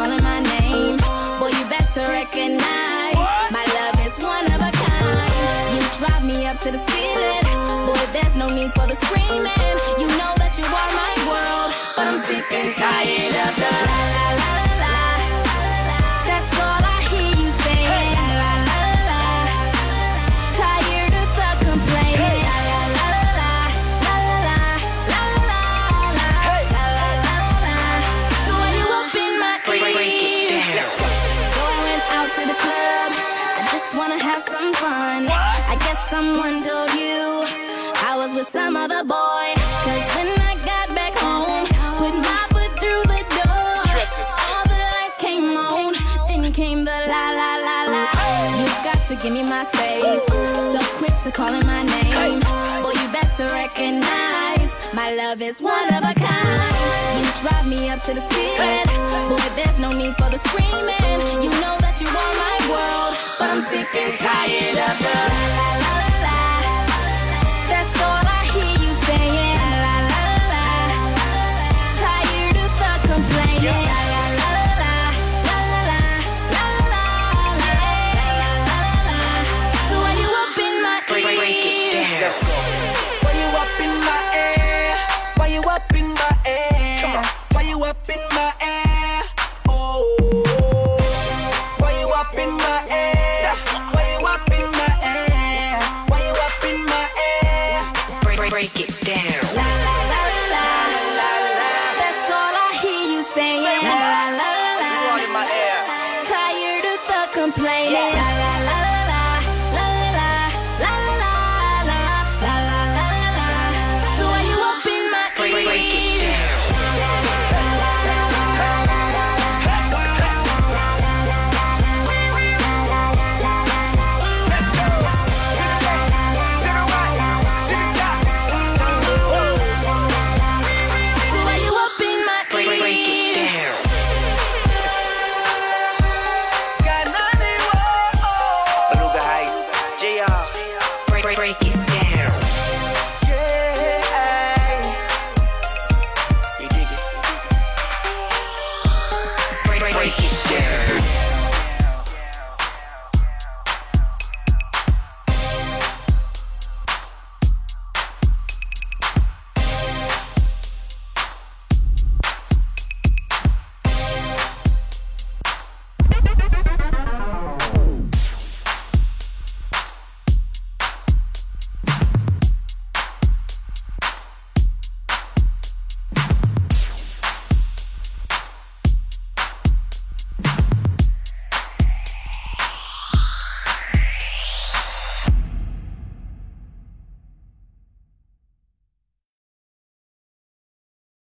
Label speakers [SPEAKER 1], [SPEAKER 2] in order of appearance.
[SPEAKER 1] calling my name. Boy, you better recognize my love is one of a kind. You drive me up to the ceiling. Boy, there's no need for the screaming. You know that you are my world, but I'm sick and tired of. Guess someone told you I was with some other boy. Cause when I got back home, put my foot through the door. All the lights came on, then came the la la la la. You got to give me my space. So quick to calling my name. Boy, you better recognize my love is one of a kind. You drive me up to the ceiling. Boy, there's no need for the screaming. You know I'm sick and tired of the la la la